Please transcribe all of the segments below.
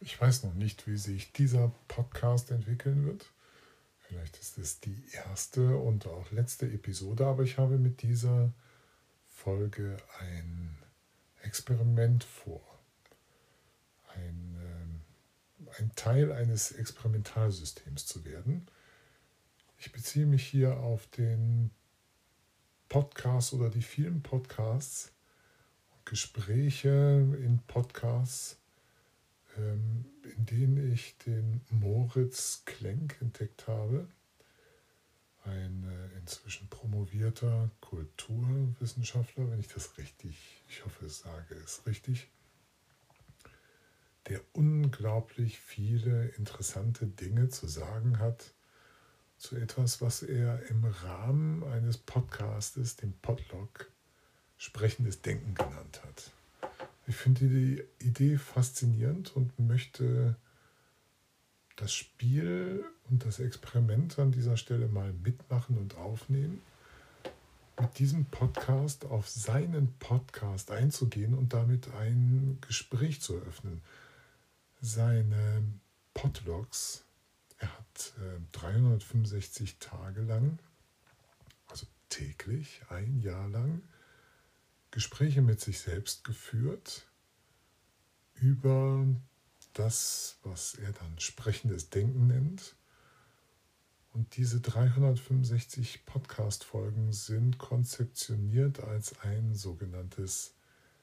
Ich weiß noch nicht, wie sich dieser Podcast entwickeln wird. Vielleicht ist es die erste und auch letzte Episode, aber ich habe mit dieser Folge ein Experiment vor. Ein, äh, ein Teil eines Experimentalsystems zu werden. Ich beziehe mich hier auf den Podcast oder die vielen Podcasts, Gespräche in Podcasts, ähm, in denen ich den Moritz Klenk entdeckt habe, ein äh, inzwischen promovierter Kulturwissenschaftler, wenn ich das richtig, ich hoffe, es sage es richtig, der unglaublich viele interessante Dinge zu sagen hat zu etwas, was er im Rahmen eines Podcastes, dem Podlog, sprechendes Denken genannt hat. Ich finde die Idee faszinierend und möchte das Spiel und das Experiment an dieser Stelle mal mitmachen und aufnehmen, mit diesem Podcast auf seinen Podcast einzugehen und damit ein Gespräch zu eröffnen. Seine Podlogs, er hat äh, 365 Tage lang, also täglich, ein Jahr lang, Gespräche mit sich selbst geführt über das, was er dann sprechendes Denken nennt. Und diese 365 Podcast-Folgen sind konzeptioniert als ein sogenanntes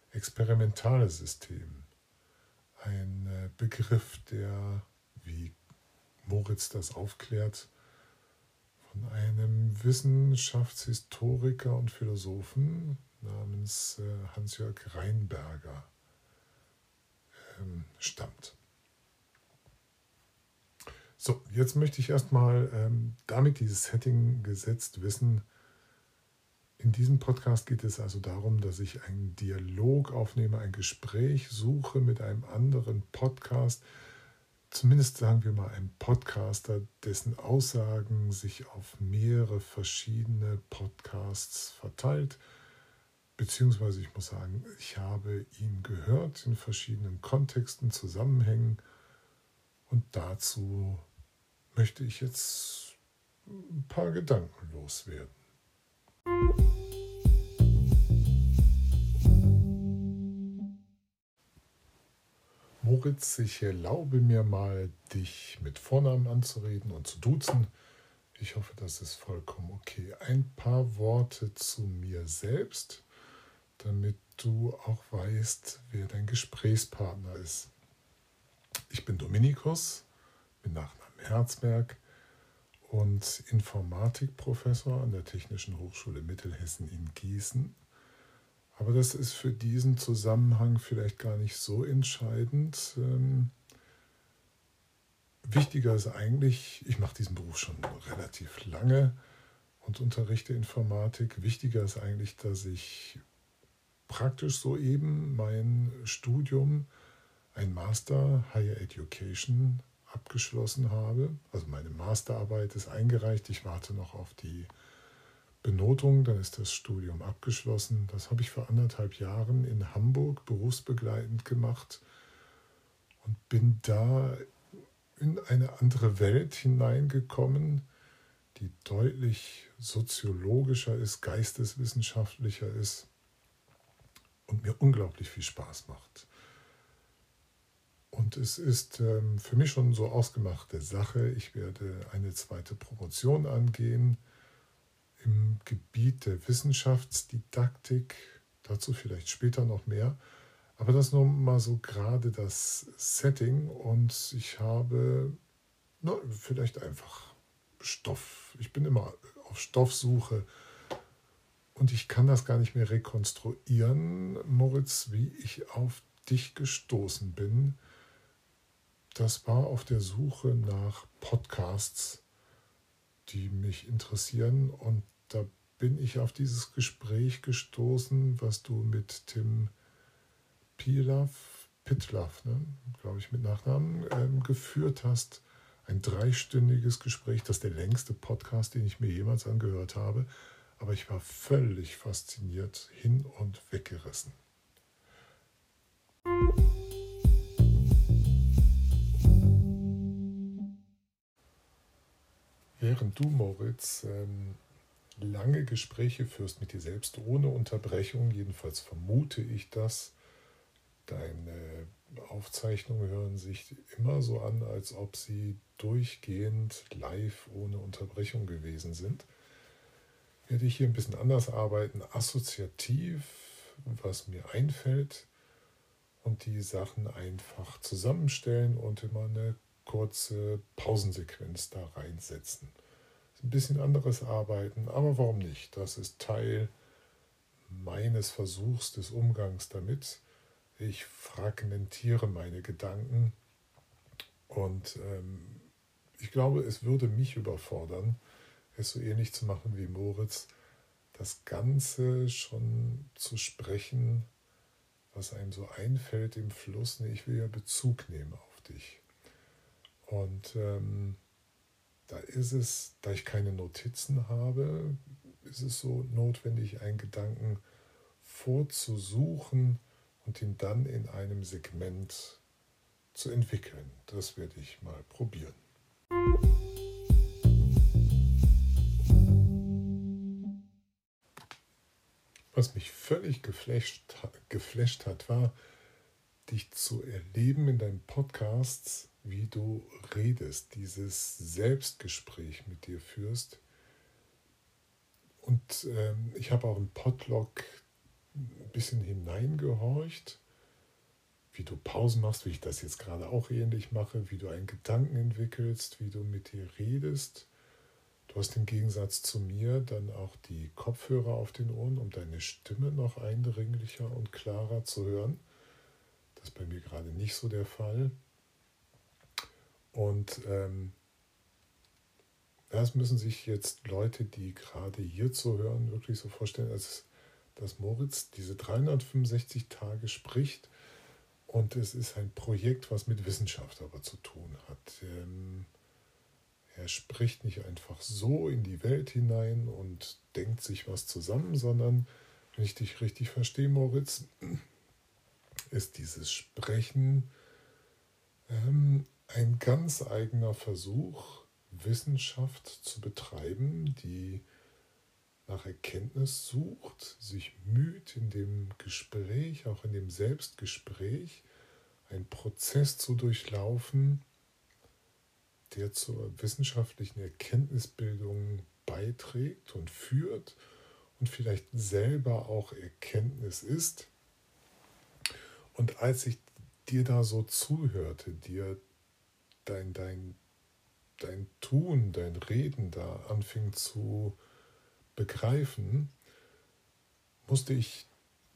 experimentales System. Ein äh, Begriff, der, wie Moritz das aufklärt, von einem Wissenschaftshistoriker und Philosophen namens äh, Hans-Jörg Reinberger ähm, stammt. So, jetzt möchte ich erstmal ähm, damit dieses Setting gesetzt wissen. In diesem Podcast geht es also darum, dass ich einen Dialog aufnehme, ein Gespräch suche mit einem anderen Podcast, zumindest sagen wir mal einem Podcaster, dessen Aussagen sich auf mehrere verschiedene Podcasts verteilt Beziehungsweise ich muss sagen, ich habe ihn gehört in verschiedenen Kontexten, Zusammenhängen und dazu möchte ich jetzt ein paar Gedanken loswerden. Moritz, ich erlaube mir mal, dich mit Vornamen anzureden und zu duzen. Ich hoffe, das ist vollkommen okay. Ein paar Worte zu mir selbst damit du auch weißt, wer dein Gesprächspartner ist. Ich bin Dominikus, bin Nachname Herzberg und Informatikprofessor an der Technischen Hochschule Mittelhessen in Gießen. Aber das ist für diesen Zusammenhang vielleicht gar nicht so entscheidend. Ähm, wichtiger ist eigentlich, ich mache diesen Beruf schon relativ lange und unterrichte Informatik. Wichtiger ist eigentlich, dass ich praktisch soeben mein Studium, ein Master Higher Education abgeschlossen habe. Also meine Masterarbeit ist eingereicht. Ich warte noch auf die Benotung, dann ist das Studium abgeschlossen. Das habe ich vor anderthalb Jahren in Hamburg berufsbegleitend gemacht und bin da in eine andere Welt hineingekommen, die deutlich soziologischer ist, geisteswissenschaftlicher ist und mir unglaublich viel Spaß macht. Und es ist ähm, für mich schon so ausgemachte Sache. Ich werde eine zweite Promotion angehen im Gebiet der Wissenschaftsdidaktik. Dazu vielleicht später noch mehr. Aber das nur mal so gerade das Setting. Und ich habe na, vielleicht einfach Stoff. Ich bin immer auf Stoffsuche und ich kann das gar nicht mehr rekonstruieren, Moritz, wie ich auf dich gestoßen bin. Das war auf der Suche nach Podcasts, die mich interessieren. Und da bin ich auf dieses Gespräch gestoßen, was du mit Tim Pilaf, Pitlaf, ne, glaube ich mit Nachnamen, ähm, geführt hast. Ein dreistündiges Gespräch, das ist der längste Podcast, den ich mir jemals angehört habe aber ich war völlig fasziniert, hin und weggerissen. Während du, Moritz, ähm, lange Gespräche führst mit dir selbst ohne Unterbrechung, jedenfalls vermute ich das, deine Aufzeichnungen hören sich immer so an, als ob sie durchgehend live ohne Unterbrechung gewesen sind. Werde ich hier ein bisschen anders arbeiten, assoziativ, was mir einfällt und die Sachen einfach zusammenstellen und immer eine kurze Pausensequenz da reinsetzen. Ein bisschen anderes Arbeiten, aber warum nicht? Das ist Teil meines Versuchs des Umgangs damit. Ich fragmentiere meine Gedanken und ähm, ich glaube, es würde mich überfordern, es so ähnlich zu machen wie Moritz, das Ganze schon zu sprechen, was einem so einfällt im Fluss. Ich will ja Bezug nehmen auf dich. Und ähm, da ist es, da ich keine Notizen habe, ist es so notwendig, einen Gedanken vorzusuchen und ihn dann in einem Segment zu entwickeln. Das werde ich mal probieren. Was mich völlig geflasht, geflasht hat, war, dich zu erleben in deinen Podcasts, wie du redest, dieses Selbstgespräch mit dir führst. Und ähm, ich habe auch im Podlog ein bisschen hineingehorcht, wie du Pausen machst, wie ich das jetzt gerade auch ähnlich mache, wie du einen Gedanken entwickelst, wie du mit dir redest. Du hast im Gegensatz zu mir dann auch die Kopfhörer auf den Ohren, um deine Stimme noch eindringlicher und klarer zu hören. Das ist bei mir gerade nicht so der Fall. Und ähm, das müssen sich jetzt Leute, die gerade hier zu hören, wirklich so vorstellen, als dass Moritz diese 365 Tage spricht. Und es ist ein Projekt, was mit Wissenschaft aber zu tun hat. Ähm, er spricht nicht einfach so in die Welt hinein und denkt sich was zusammen, sondern, wenn ich dich richtig verstehe, Moritz, ist dieses Sprechen ähm, ein ganz eigener Versuch, Wissenschaft zu betreiben, die nach Erkenntnis sucht, sich müht in dem Gespräch, auch in dem Selbstgespräch, einen Prozess zu durchlaufen, der zur wissenschaftlichen Erkenntnisbildung beiträgt und führt und vielleicht selber auch Erkenntnis ist. Und als ich dir da so zuhörte, dir dein, dein, dein Tun, dein Reden da anfing zu begreifen, musste ich,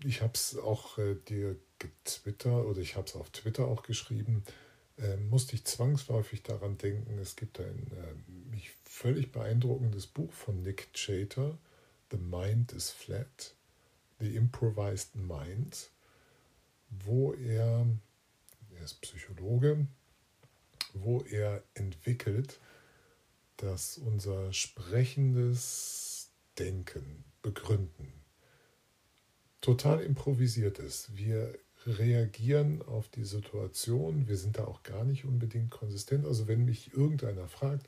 ich habe es auch äh, dir getwittert oder ich habe es auf Twitter auch geschrieben, äh, musste ich zwangsläufig daran denken, es gibt ein äh, mich völlig beeindruckendes Buch von Nick Chater, The Mind is Flat, The Improvised Mind, wo er, er ist Psychologe, wo er entwickelt, dass unser sprechendes Denken, Begründen total improvisiert ist. Wir reagieren auf die Situation, wir sind da auch gar nicht unbedingt konsistent. Also wenn mich irgendeiner fragt,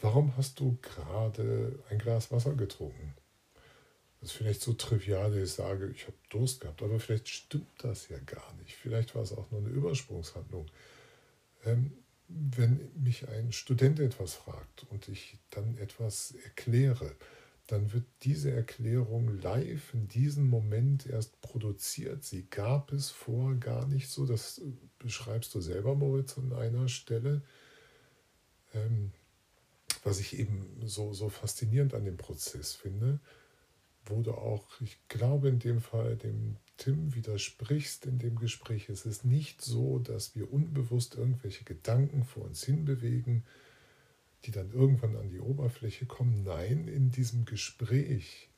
warum hast du gerade ein Glas Wasser getrunken? Das ist vielleicht so trivial, dass ich sage, ich habe Durst gehabt, aber vielleicht stimmt das ja gar nicht. Vielleicht war es auch nur eine Übersprungshandlung. Ähm, wenn mich ein Student etwas fragt und ich dann etwas erkläre, dann wird diese Erklärung live in diesem Moment erst produziert. Sie gab es vor gar nicht so. Das beschreibst du selber, Moritz, an einer Stelle. Ähm, was ich eben so, so faszinierend an dem Prozess finde, wo du auch, ich glaube in dem Fall dem Tim widersprichst in dem Gespräch. Es ist nicht so, dass wir unbewusst irgendwelche Gedanken vor uns hinbewegen, die dann irgendwann an die Oberfläche kommen. Nein, in diesem Gespräch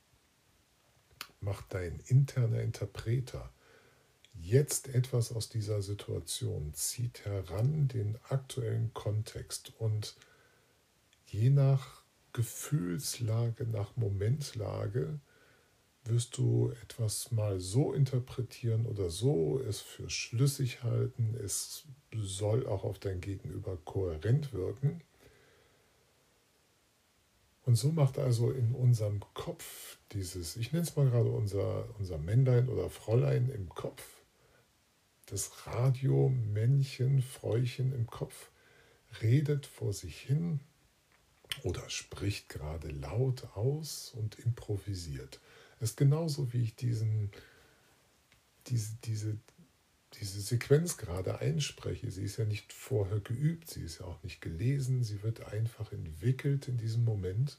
macht dein interner Interpreter jetzt etwas aus dieser Situation, zieht heran den aktuellen Kontext und je nach Gefühlslage, nach Momentlage wirst du etwas mal so interpretieren oder so es für schlüssig halten. Es soll auch auf dein Gegenüber kohärent wirken. Und so macht also in unserem Kopf dieses, ich nenne es mal gerade unser, unser Männlein oder Fräulein im Kopf, das Radio-Männchen, Fräuchen im Kopf, redet vor sich hin oder spricht gerade laut aus und improvisiert. Es ist genauso, wie ich diesen, diese, diese, diese Sequenz gerade einspreche. Sie ist ja nicht vorher geübt, sie ist ja auch nicht gelesen, sie wird einfach entwickelt in diesem Moment.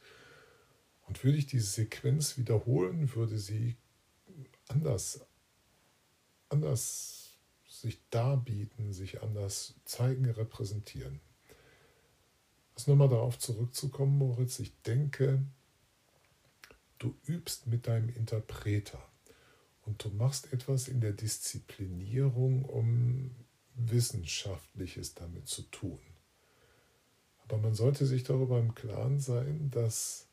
Und würde ich diese Sequenz wiederholen, würde sie anders, anders sich darbieten, sich anders zeigen, repräsentieren. Also nochmal darauf zurückzukommen, Moritz, ich denke, du übst mit deinem Interpreter und du machst etwas in der Disziplinierung, um Wissenschaftliches damit zu tun. Aber man sollte sich darüber im Klaren sein, dass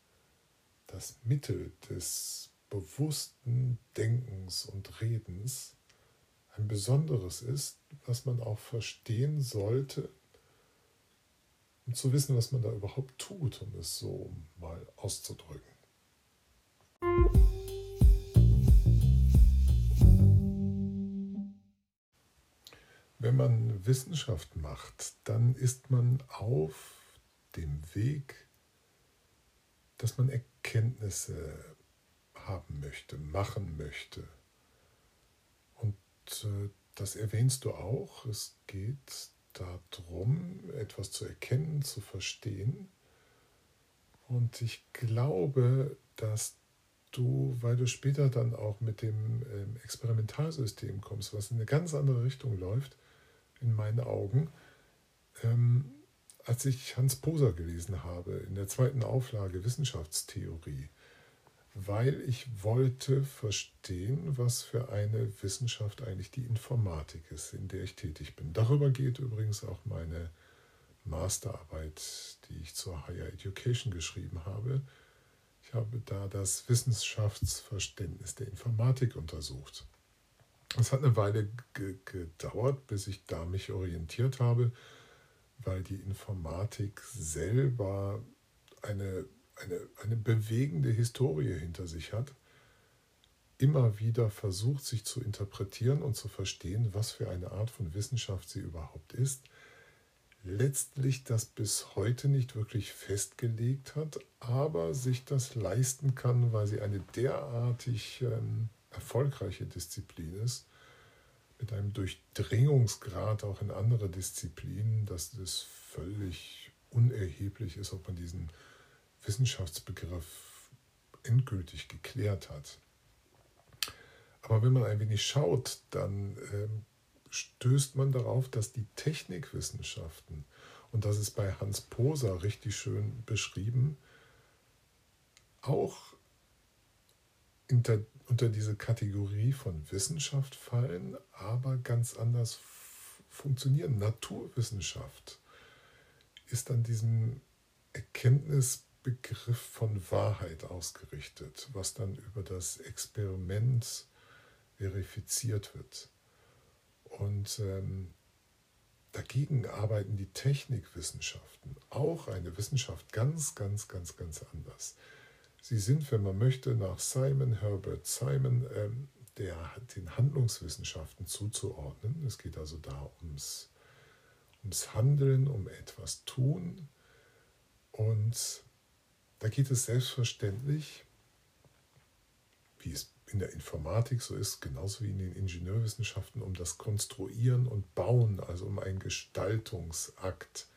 das Mittel des bewussten Denkens und Redens ein besonderes ist, was man auch verstehen sollte, um zu wissen, was man da überhaupt tut, um es so mal auszudrücken. Wenn man Wissenschaft macht, dann ist man auf dem Weg, dass man Erkenntnisse haben möchte, machen möchte. Und äh, das erwähnst du auch. Es geht darum, etwas zu erkennen, zu verstehen. Und ich glaube, dass du, weil du später dann auch mit dem ähm, Experimentalsystem kommst, was in eine ganz andere Richtung läuft, in meinen Augen, ähm, als ich Hans Poser gelesen habe in der zweiten Auflage Wissenschaftstheorie, weil ich wollte verstehen, was für eine Wissenschaft eigentlich die Informatik ist, in der ich tätig bin. Darüber geht übrigens auch meine Masterarbeit, die ich zur Higher Education geschrieben habe. Ich habe da das Wissenschaftsverständnis der Informatik untersucht. Es hat eine Weile gedauert, bis ich da mich orientiert habe, weil die Informatik selber eine, eine, eine bewegende Historie hinter sich hat, immer wieder versucht, sich zu interpretieren und zu verstehen, was für eine Art von Wissenschaft sie überhaupt ist, letztlich das bis heute nicht wirklich festgelegt hat, aber sich das leisten kann, weil sie eine derartig ähm, erfolgreiche Disziplin ist, mit einem Durchdringungsgrad auch in andere Disziplinen, dass es völlig unerheblich ist, ob man diesen Wissenschaftsbegriff endgültig geklärt hat. Aber wenn man ein wenig schaut, dann äh, stößt man darauf, dass die Technikwissenschaften, und das ist bei Hans Poser richtig schön beschrieben, auch inter unter diese Kategorie von Wissenschaft fallen, aber ganz anders funktionieren. Naturwissenschaft ist an diesem Erkenntnisbegriff von Wahrheit ausgerichtet, was dann über das Experiment verifiziert wird. Und ähm, dagegen arbeiten die Technikwissenschaften, auch eine Wissenschaft, ganz, ganz, ganz, ganz anders. Sie sind, wenn man möchte, nach Simon Herbert Simon ähm, der, den Handlungswissenschaften zuzuordnen. Es geht also da ums, ums Handeln, um etwas tun. Und da geht es selbstverständlich, wie es in der Informatik so ist, genauso wie in den Ingenieurwissenschaften, um das Konstruieren und Bauen, also um einen Gestaltungsakt.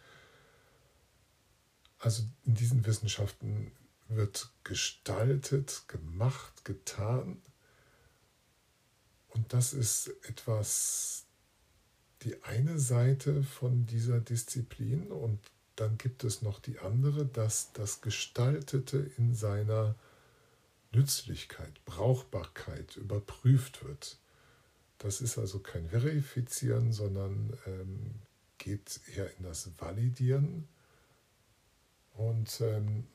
Also in diesen Wissenschaften wird gestaltet, gemacht, getan. Und das ist etwas, die eine Seite von dieser Disziplin und dann gibt es noch die andere, dass das Gestaltete in seiner Nützlichkeit, Brauchbarkeit überprüft wird. Das ist also kein Verifizieren, sondern ähm, geht eher in das Validieren. Und ähm,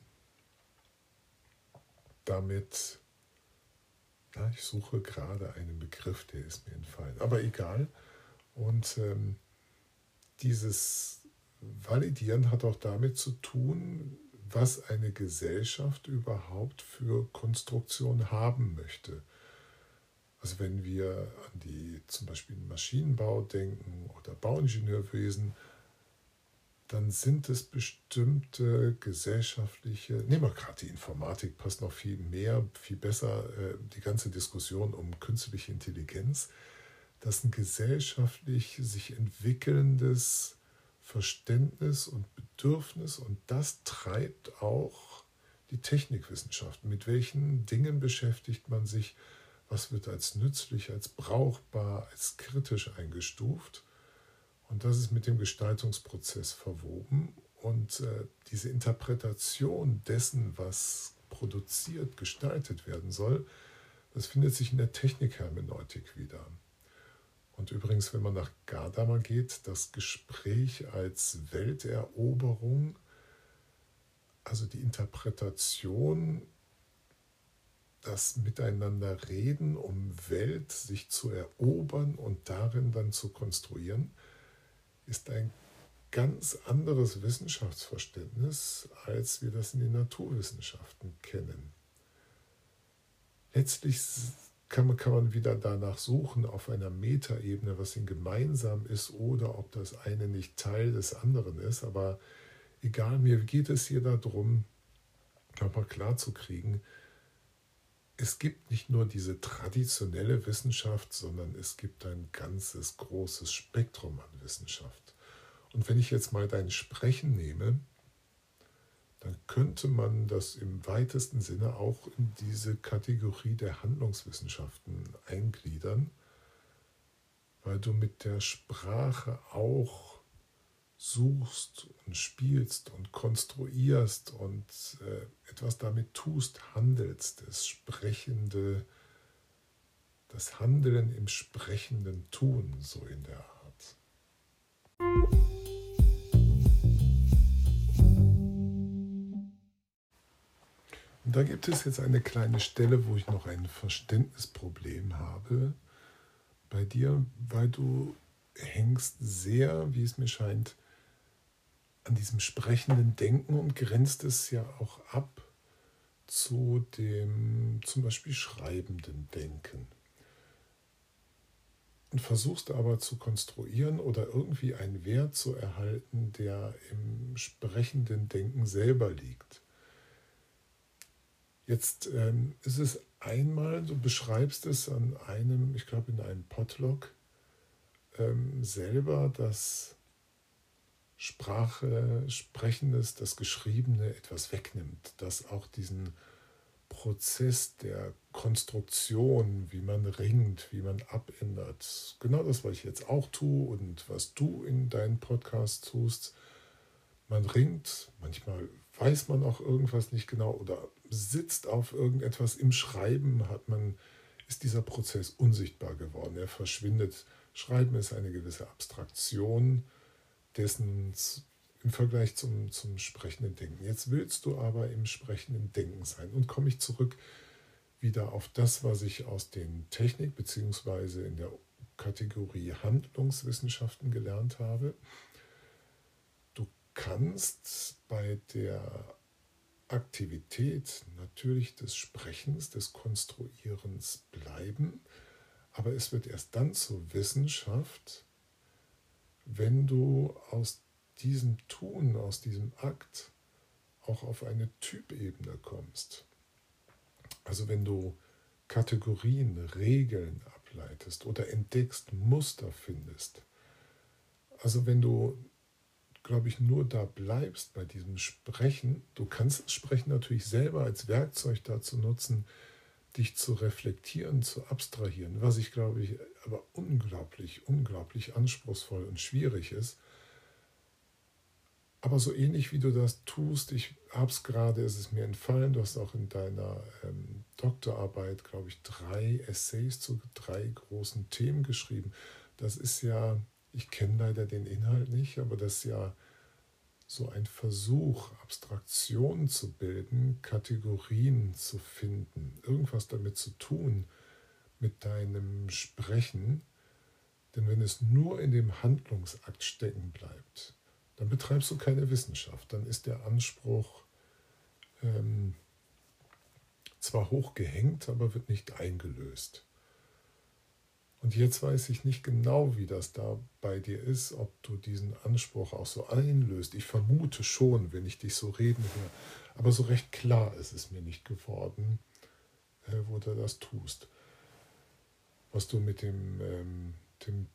damit, na, ich suche gerade einen Begriff, der ist mir entfallen, aber egal. Und ähm, dieses Validieren hat auch damit zu tun, was eine Gesellschaft überhaupt für Konstruktion haben möchte. Also wenn wir an die zum Beispiel Maschinenbau denken oder Bauingenieurwesen, dann sind es bestimmte gesellschaftliche, nehmen wir gerade die Informatik, passt noch viel mehr, viel besser, äh, die ganze Diskussion um künstliche Intelligenz, dass ein gesellschaftlich sich entwickelndes Verständnis und Bedürfnis und das treibt auch die Technikwissenschaft. Mit welchen Dingen beschäftigt man sich? Was wird als nützlich, als brauchbar, als kritisch eingestuft? Und das ist mit dem Gestaltungsprozess verwoben. Und äh, diese Interpretation dessen, was produziert, gestaltet werden soll, das findet sich in der Technikhermeneutik wieder. Und übrigens, wenn man nach Gadamer geht, das Gespräch als Welteroberung, also die Interpretation, das Miteinanderreden, um Welt sich zu erobern und darin dann zu konstruieren, ist ein ganz anderes Wissenschaftsverständnis, als wir das in den Naturwissenschaften kennen. Letztlich kann man, kann man wieder danach suchen auf einer Metaebene, was ihnen gemeinsam ist oder ob das eine nicht Teil des anderen ist. Aber egal, mir geht es hier darum, nochmal klarzukriegen, es gibt nicht nur diese traditionelle Wissenschaft, sondern es gibt ein ganzes großes Spektrum an Wissenschaft. Und wenn ich jetzt mal dein Sprechen nehme, dann könnte man das im weitesten Sinne auch in diese Kategorie der Handlungswissenschaften eingliedern, weil du mit der Sprache auch suchst und spielst und konstruierst und äh, etwas damit tust, handelst, das Sprechende, das Handeln im sprechenden Tun, so in der Art. Und da gibt es jetzt eine kleine Stelle, wo ich noch ein Verständnisproblem habe bei dir, weil du hängst sehr, wie es mir scheint, an diesem sprechenden Denken und grenzt es ja auch ab zu dem zum Beispiel schreibenden Denken. Und versuchst aber zu konstruieren oder irgendwie einen Wert zu erhalten, der im sprechenden Denken selber liegt. Jetzt ähm, ist es einmal, du beschreibst es an einem, ich glaube in einem Podlog ähm, selber, dass Sprache, Sprechendes, das Geschriebene etwas wegnimmt, dass auch diesen Prozess der Konstruktion, wie man ringt, wie man abändert, genau das, was ich jetzt auch tue und was du in deinen Podcast tust, man ringt, manchmal weiß man auch irgendwas nicht genau oder sitzt auf irgendetwas im Schreiben, hat man, ist dieser Prozess unsichtbar geworden. Er verschwindet. Schreiben ist eine gewisse Abstraktion dessen im Vergleich zum, zum sprechenden Denken. Jetzt willst du aber im sprechenden Denken sein. Und komme ich zurück wieder auf das, was ich aus den Technik- bzw. in der Kategorie Handlungswissenschaften gelernt habe. Du kannst bei der Aktivität natürlich des Sprechens, des Konstruierens bleiben, aber es wird erst dann zur Wissenschaft, wenn du aus diesem Tun, aus diesem Akt auch auf eine Typebene kommst. Also wenn du Kategorien, Regeln ableitest oder entdeckst, Muster findest. Also wenn du glaube ich, nur da bleibst bei diesem Sprechen, du kannst das Sprechen natürlich selber als Werkzeug dazu nutzen, dich zu reflektieren, zu abstrahieren, was ich glaube ich aber unglaublich, unglaublich anspruchsvoll und schwierig ist. Aber so ähnlich wie du das tust, ich habe es gerade, ist es mir entfallen, du hast auch in deiner ähm, Doktorarbeit, glaube ich, drei Essays zu drei großen Themen geschrieben. Das ist ja ich kenne leider den Inhalt nicht, aber das ist ja so ein Versuch, Abstraktionen zu bilden, Kategorien zu finden, irgendwas damit zu tun mit deinem Sprechen. Denn wenn es nur in dem Handlungsakt stecken bleibt, dann betreibst du keine Wissenschaft. Dann ist der Anspruch ähm, zwar hochgehängt, aber wird nicht eingelöst. Und jetzt weiß ich nicht genau, wie das da bei dir ist, ob du diesen Anspruch auch so einlöst. Ich vermute schon, wenn ich dich so reden höre. Aber so recht klar ist es mir nicht geworden, äh, wo du das tust. Was du mit dem, ähm, dem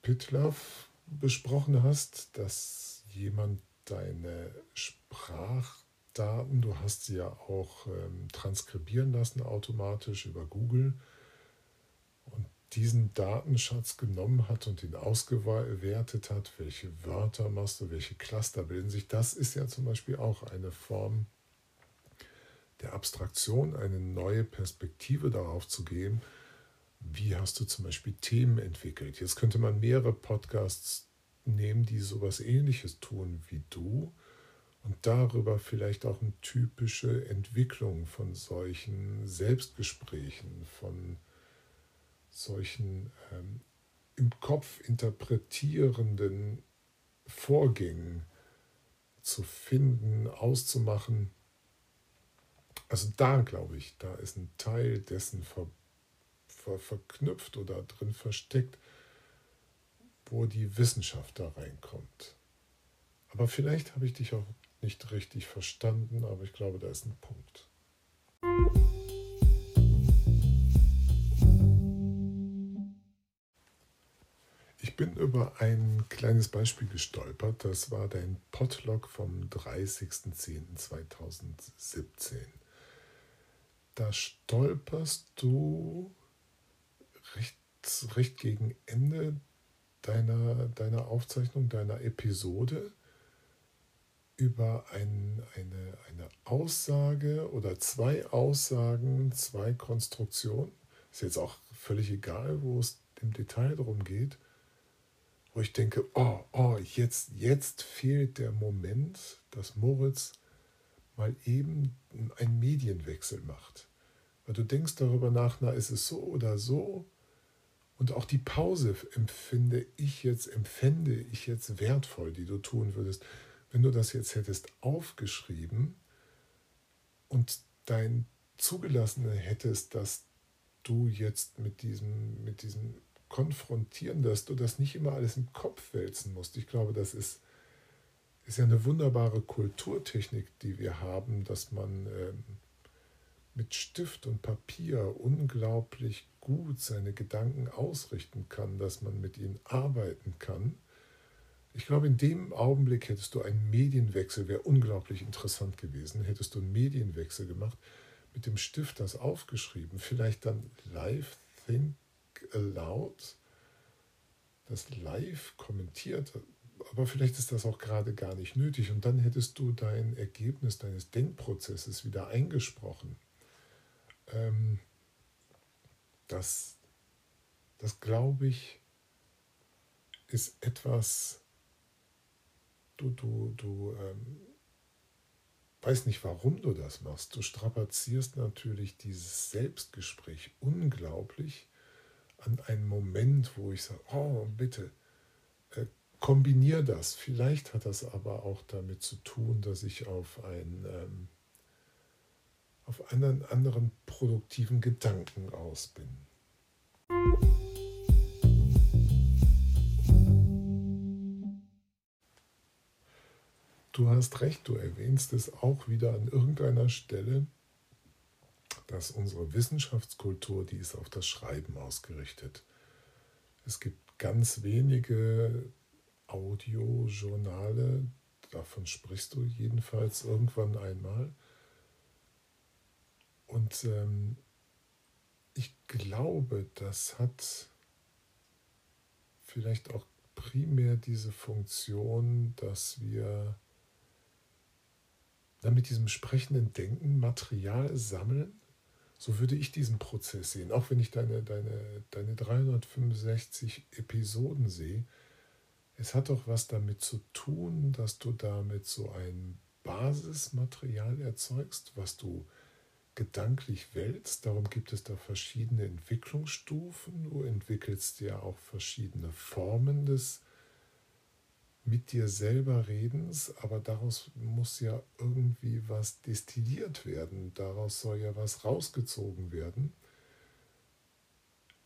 Pitlaff besprochen hast, dass jemand deine Sprachdaten, du hast sie ja auch ähm, transkribieren lassen automatisch über Google und diesen Datenschatz genommen hat und ihn ausgewertet hat, welche Wörter machst du, welche Cluster bilden sich, das ist ja zum Beispiel auch eine Form der Abstraktion, eine neue Perspektive darauf zu geben, wie hast du zum Beispiel Themen entwickelt. Jetzt könnte man mehrere Podcasts nehmen, die sowas ähnliches tun wie du und darüber vielleicht auch eine typische Entwicklung von solchen Selbstgesprächen, von solchen ähm, im Kopf interpretierenden Vorgängen zu finden, auszumachen. Also da glaube ich, da ist ein Teil dessen ver, ver, verknüpft oder drin versteckt, wo die Wissenschaft da reinkommt. Aber vielleicht habe ich dich auch nicht richtig verstanden, aber ich glaube, da ist ein Punkt. Ich bin über ein kleines Beispiel gestolpert. Das war dein Podlog vom 30.10.2017. Da stolperst du recht, recht gegen Ende deiner, deiner Aufzeichnung, deiner Episode über ein, eine, eine Aussage oder zwei Aussagen, zwei Konstruktionen. Ist jetzt auch völlig egal, wo es im Detail darum geht, wo ich denke, oh, oh, jetzt, jetzt fehlt der Moment, dass Moritz mal eben einen Medienwechsel macht. Weil du denkst darüber nach, na, ist es so oder so? Und auch die Pause empfinde ich jetzt, empfände ich jetzt wertvoll, die du tun würdest. Wenn du das jetzt hättest aufgeschrieben und dein Zugelassene hättest, dass du jetzt mit diesem, mit diesem Konfrontieren, dass du das nicht immer alles im Kopf wälzen musst. Ich glaube, das ist, ist ja eine wunderbare Kulturtechnik, die wir haben, dass man ähm, mit Stift und Papier unglaublich gut seine Gedanken ausrichten kann, dass man mit ihnen arbeiten kann. Ich glaube, in dem Augenblick hättest du einen Medienwechsel, wäre unglaublich interessant gewesen, hättest du einen Medienwechsel gemacht, mit dem Stift das aufgeschrieben, vielleicht dann live think aloud, das live kommentiert, aber vielleicht ist das auch gerade gar nicht nötig und dann hättest du dein Ergebnis deines Denkprozesses wieder eingesprochen ähm, das, das glaube ich, ist etwas, du, du, du ähm, weißt nicht, warum du das machst. Du strapazierst natürlich dieses Selbstgespräch unglaublich an einen Moment, wo ich sage, oh, bitte, äh, kombinier das. Vielleicht hat das aber auch damit zu tun, dass ich auf ein ähm, auf einen anderen produktiven Gedanken aus bin. Du hast recht, du erwähnst es auch wieder an irgendeiner Stelle, dass unsere Wissenschaftskultur, die ist auf das Schreiben ausgerichtet. Es gibt ganz wenige Audiojournale, davon sprichst du jedenfalls irgendwann einmal, und ähm, ich glaube, das hat vielleicht auch primär diese Funktion, dass wir dann mit diesem sprechenden Denken Material sammeln. So würde ich diesen Prozess sehen. Auch wenn ich deine, deine, deine 365 Episoden sehe, es hat doch was damit zu tun, dass du damit so ein Basismaterial erzeugst, was du gedanklich wälzt. Darum gibt es da verschiedene Entwicklungsstufen. Du entwickelst ja auch verschiedene Formen des, mit dir selber redens, aber daraus muss ja irgendwie was destilliert werden, daraus soll ja was rausgezogen werden.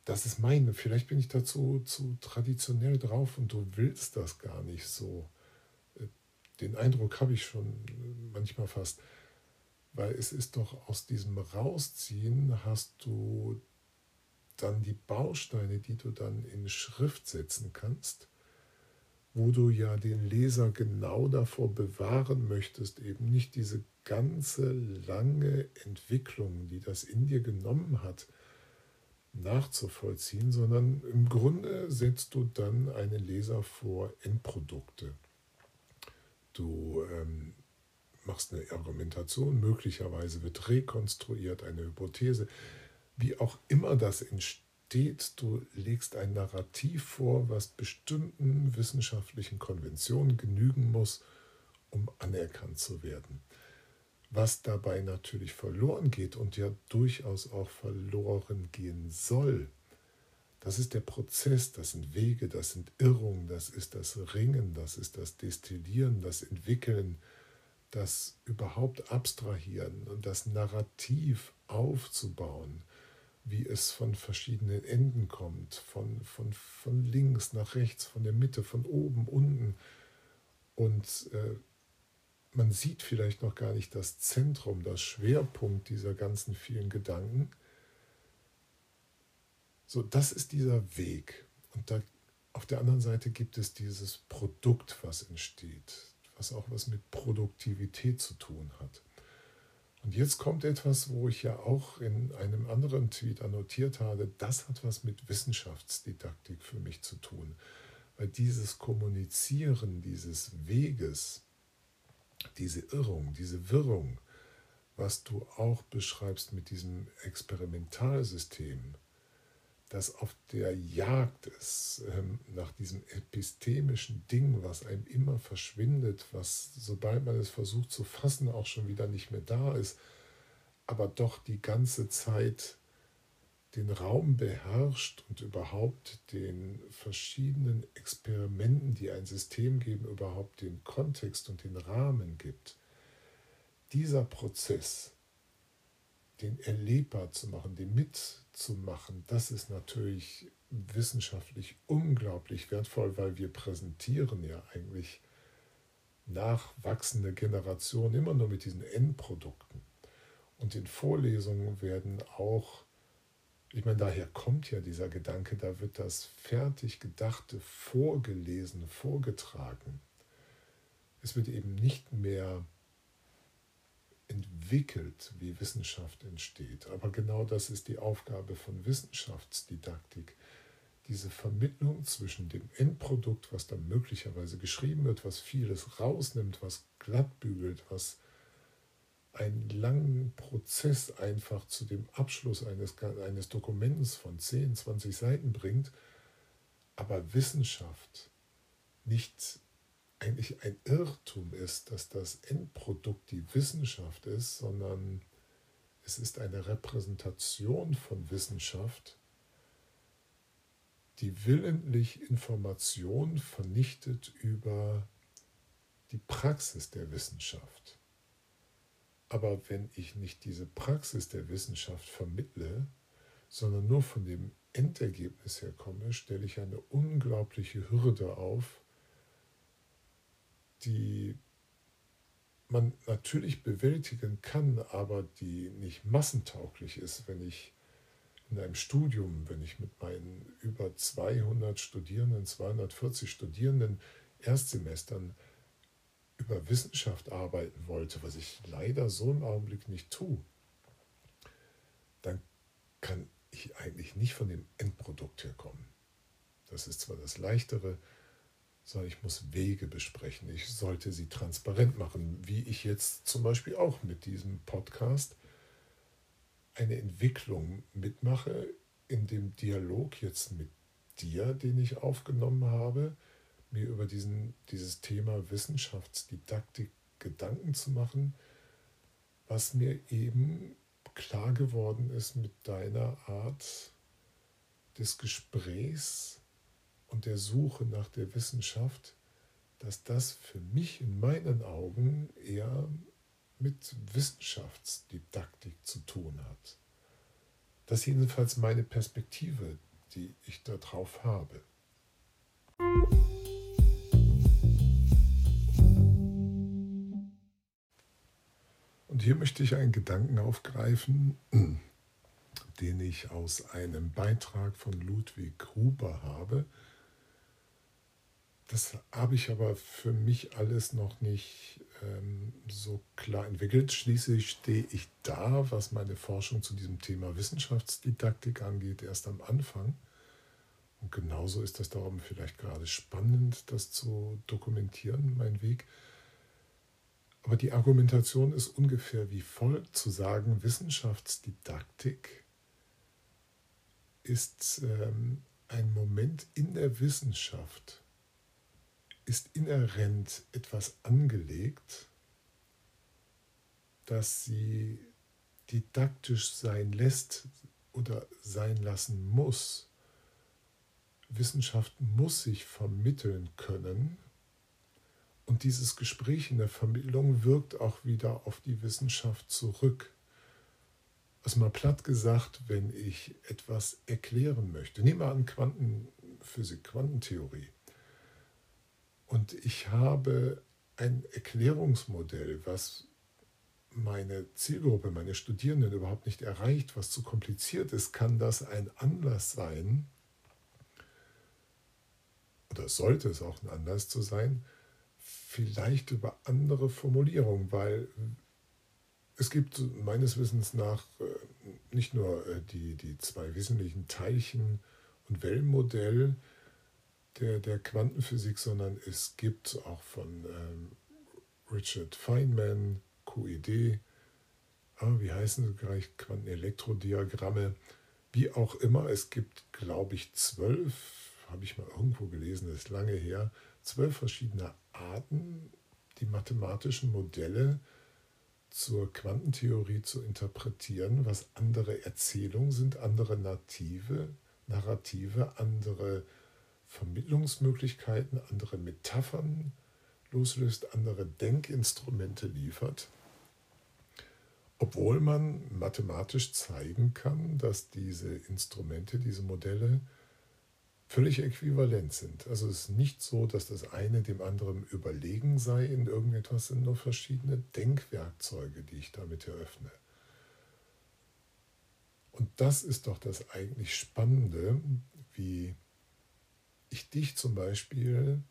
Das ist meine, vielleicht bin ich dazu zu traditionell drauf und du willst das gar nicht so. Den Eindruck habe ich schon manchmal fast, weil es ist doch aus diesem Rausziehen hast du dann die Bausteine, die du dann in Schrift setzen kannst wo du ja den Leser genau davor bewahren möchtest, eben nicht diese ganze lange Entwicklung, die das in dir genommen hat, nachzuvollziehen, sondern im Grunde setzt du dann einen Leser vor Endprodukte. Du ähm, machst eine Argumentation, möglicherweise wird rekonstruiert eine Hypothese, wie auch immer das entsteht steht, du legst ein Narrativ vor, was bestimmten wissenschaftlichen Konventionen genügen muss, um anerkannt zu werden. Was dabei natürlich verloren geht und ja durchaus auch verloren gehen soll, das ist der Prozess, das sind Wege, das sind Irrungen, das ist das Ringen, das ist das Destillieren, das Entwickeln, das überhaupt Abstrahieren und das Narrativ aufzubauen – wie es von verschiedenen Enden kommt, von, von, von links nach rechts, von der Mitte, von oben, unten. Und äh, man sieht vielleicht noch gar nicht das Zentrum, das Schwerpunkt dieser ganzen vielen Gedanken. So, das ist dieser Weg. Und da, auf der anderen Seite gibt es dieses Produkt, was entsteht, was auch was mit Produktivität zu tun hat. Und jetzt kommt etwas, wo ich ja auch in einem anderen Tweet annotiert habe, das hat was mit Wissenschaftsdidaktik für mich zu tun. Weil dieses Kommunizieren dieses Weges, diese Irrung, diese Wirrung, was du auch beschreibst mit diesem Experimentalsystem, das auf der Jagd ist ähm, nach diesem epistemischen Ding, was einem immer verschwindet, was, sobald man es versucht zu fassen, auch schon wieder nicht mehr da ist, aber doch die ganze Zeit den Raum beherrscht und überhaupt den verschiedenen Experimenten, die ein System geben, überhaupt den Kontext und den Rahmen gibt. Dieser Prozess, den erlebbar zu machen, den mitzumachen, das ist natürlich wissenschaftlich unglaublich wertvoll, weil wir präsentieren ja eigentlich nachwachsende Generationen immer nur mit diesen Endprodukten. Und in Vorlesungen werden auch, ich meine, daher kommt ja dieser Gedanke, da wird das fertig Gedachte vorgelesen, vorgetragen. Es wird eben nicht mehr entwickelt, wie Wissenschaft entsteht. Aber genau das ist die Aufgabe von Wissenschaftsdidaktik. Diese Vermittlung zwischen dem Endprodukt, was dann möglicherweise geschrieben wird, was vieles rausnimmt, was glattbügelt, was einen langen Prozess einfach zu dem Abschluss eines, eines Dokuments von 10, 20 Seiten bringt, aber Wissenschaft nicht eigentlich ein Irrtum ist, dass das Endprodukt die Wissenschaft ist, sondern es ist eine Repräsentation von Wissenschaft, die willentlich Information vernichtet über die Praxis der Wissenschaft. Aber wenn ich nicht diese Praxis der Wissenschaft vermittle, sondern nur von dem Endergebnis her komme, stelle ich eine unglaubliche Hürde auf, die man natürlich bewältigen kann, aber die nicht massentauglich ist, wenn ich in einem Studium, wenn ich mit meinen über 200 Studierenden, 240 Studierenden Erstsemestern über Wissenschaft arbeiten wollte, was ich leider so im Augenblick nicht tue, dann kann ich eigentlich nicht von dem Endprodukt herkommen. Das ist zwar das Leichtere, sondern ich muss Wege besprechen. Ich sollte sie transparent machen, wie ich jetzt zum Beispiel auch mit diesem Podcast eine Entwicklung mitmache in dem Dialog jetzt mit dir, den ich aufgenommen habe, mir über diesen, dieses Thema Wissenschaftsdidaktik Gedanken zu machen, was mir eben klar geworden ist mit deiner Art des Gesprächs und der Suche nach der Wissenschaft, dass das für mich in meinen Augen eher mit Wissenschaftsdidaktik zu tun hat. Das ist jedenfalls meine Perspektive, die ich darauf habe. Und hier möchte ich einen Gedanken aufgreifen, den ich aus einem Beitrag von Ludwig Huber habe. Das habe ich aber für mich alles noch nicht ähm, so klar entwickelt. Schließlich stehe ich da, was meine Forschung zu diesem Thema Wissenschaftsdidaktik angeht, erst am Anfang. Und genauso ist das darum vielleicht gerade spannend, das zu dokumentieren, mein Weg. Aber die Argumentation ist ungefähr wie folgt zu sagen, Wissenschaftsdidaktik ist ähm, ein Moment in der Wissenschaft, ist inhärent etwas angelegt, das sie didaktisch sein lässt oder sein lassen muss. Wissenschaft muss sich vermitteln können und dieses Gespräch in der Vermittlung wirkt auch wieder auf die Wissenschaft zurück. Also mal platt gesagt, wenn ich etwas erklären möchte, nehmen wir an Quantenphysik, Quantentheorie, und ich habe ein Erklärungsmodell, was meine Zielgruppe, meine Studierenden überhaupt nicht erreicht, was zu kompliziert ist, kann das ein Anlass sein, oder sollte es auch ein Anlass zu sein, vielleicht über andere Formulierungen, weil es gibt meines Wissens nach äh, nicht nur äh, die, die zwei wesentlichen Teilchen- und Wellenmodell der, der Quantenphysik, sondern es gibt auch von ähm, Richard Feynman, QED, ah, wie heißen sie gleich, Quantenelektrodiagramme, wie auch immer. Es gibt, glaube ich, zwölf, habe ich mal irgendwo gelesen, das ist lange her, zwölf verschiedene Arten, die mathematischen Modelle zur Quantentheorie zu interpretieren, was andere Erzählungen sind, andere Native, Narrative, andere Vermittlungsmöglichkeiten, andere Metaphern loslöst, andere Denkinstrumente liefert, obwohl man mathematisch zeigen kann, dass diese Instrumente, diese Modelle völlig äquivalent sind. Also es ist nicht so, dass das eine dem anderen überlegen sei in irgendetwas, sind nur verschiedene Denkwerkzeuge, die ich damit eröffne. Und das ist doch das eigentlich Spannende, wie ich dich zum Beispiel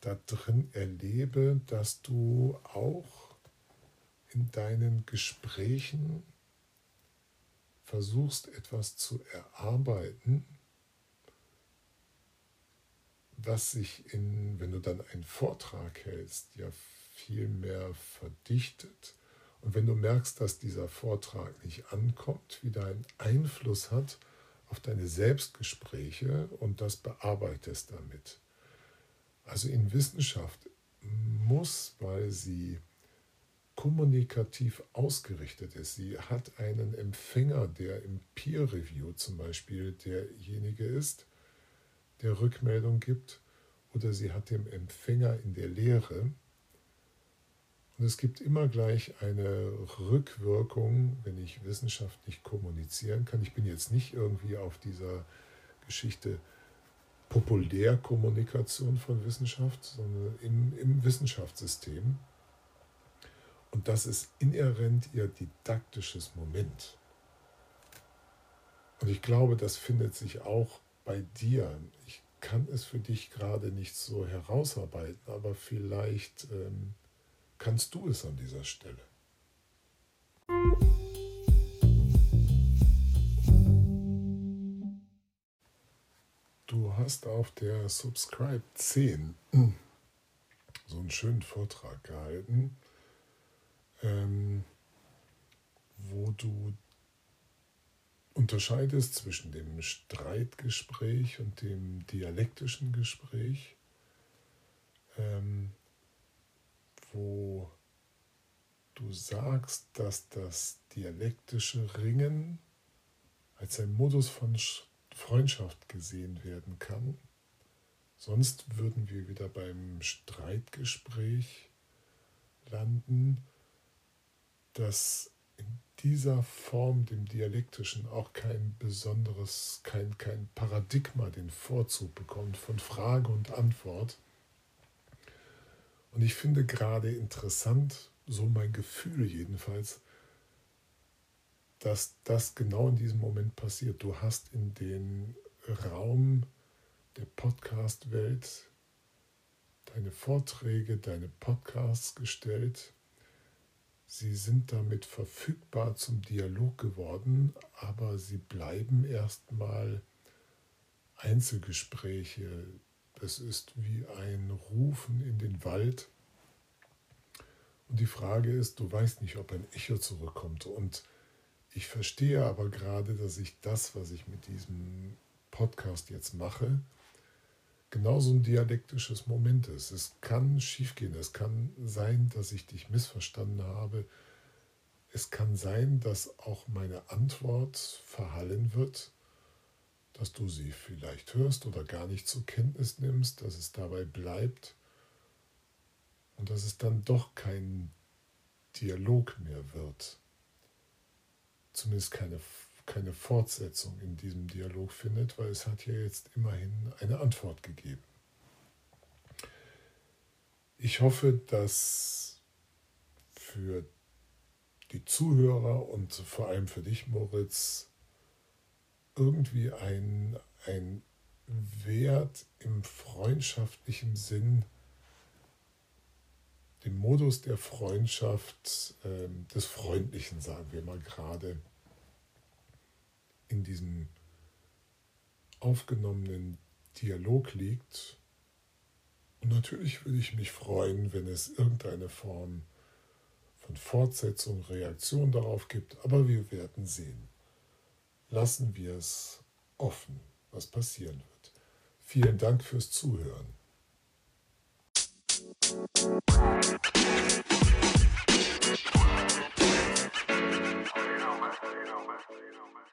da drin erlebe, dass du auch in deinen Gesprächen versuchst etwas zu erarbeiten, was sich in, wenn du dann einen Vortrag hältst, ja viel mehr verdichtet. Und wenn du merkst, dass dieser Vortrag nicht ankommt, wieder einen Einfluss hat auf deine Selbstgespräche und das bearbeitest damit. Also in Wissenschaft muss, weil sie kommunikativ ausgerichtet ist. Sie hat einen Empfänger, der im Peer Review zum Beispiel derjenige ist, der Rückmeldung gibt oder sie hat den Empfänger in der Lehre. Und es gibt immer gleich eine Rückwirkung, wenn ich wissenschaftlich kommunizieren kann. Ich bin jetzt nicht irgendwie auf dieser Geschichte Populärkommunikation von Wissenschaft, sondern im, im Wissenschaftssystem. Und das ist inhärent ihr didaktisches Moment. Und ich glaube, das findet sich auch bei dir. Ich kann es für dich gerade nicht so herausarbeiten, aber vielleicht ähm, kannst du es an dieser Stelle. Du hast auf der Subscribe 10 so einen schönen Vortrag gehalten, ähm, wo du unterscheidest zwischen dem Streitgespräch und dem dialektischen Gespräch, ähm, wo du sagst, dass das dialektische Ringen als ein Modus von Freundschaft gesehen werden kann, Sonst würden wir wieder beim Streitgespräch landen, das in dieser Form dem Dialektischen auch kein besonderes, kein, kein Paradigma den Vorzug bekommt von Frage und Antwort. Und ich finde gerade interessant, so mein Gefühl jedenfalls, dass das genau in diesem Moment passiert. Du hast in den Raum der Podcast-Welt deine Vorträge, deine Podcasts gestellt. Sie sind damit verfügbar zum Dialog geworden, aber sie bleiben erstmal Einzelgespräche. Es ist wie ein Rufen in den Wald. Und die Frage ist, du weißt nicht, ob ein Echo zurückkommt. Und ich verstehe aber gerade, dass ich das, was ich mit diesem Podcast jetzt mache, genauso ein dialektisches Moment ist. Es kann schiefgehen, es kann sein, dass ich dich missverstanden habe. Es kann sein, dass auch meine Antwort verhallen wird, dass du sie vielleicht hörst oder gar nicht zur Kenntnis nimmst, dass es dabei bleibt und dass es dann doch kein Dialog mehr wird. Zumindest keine keine Fortsetzung in diesem Dialog findet, weil es hat ja jetzt immerhin eine Antwort gegeben. Ich hoffe, dass für die Zuhörer und vor allem für dich, Moritz, irgendwie ein, ein Wert im freundschaftlichen Sinn, dem Modus der Freundschaft, äh, des Freundlichen, sagen wir mal gerade, in diesem aufgenommenen Dialog liegt. Und natürlich würde ich mich freuen, wenn es irgendeine Form von Fortsetzung, Reaktion darauf gibt, aber wir werden sehen lassen wir es offen, was passieren wird. Vielen Dank fürs Zuhören. you know, man.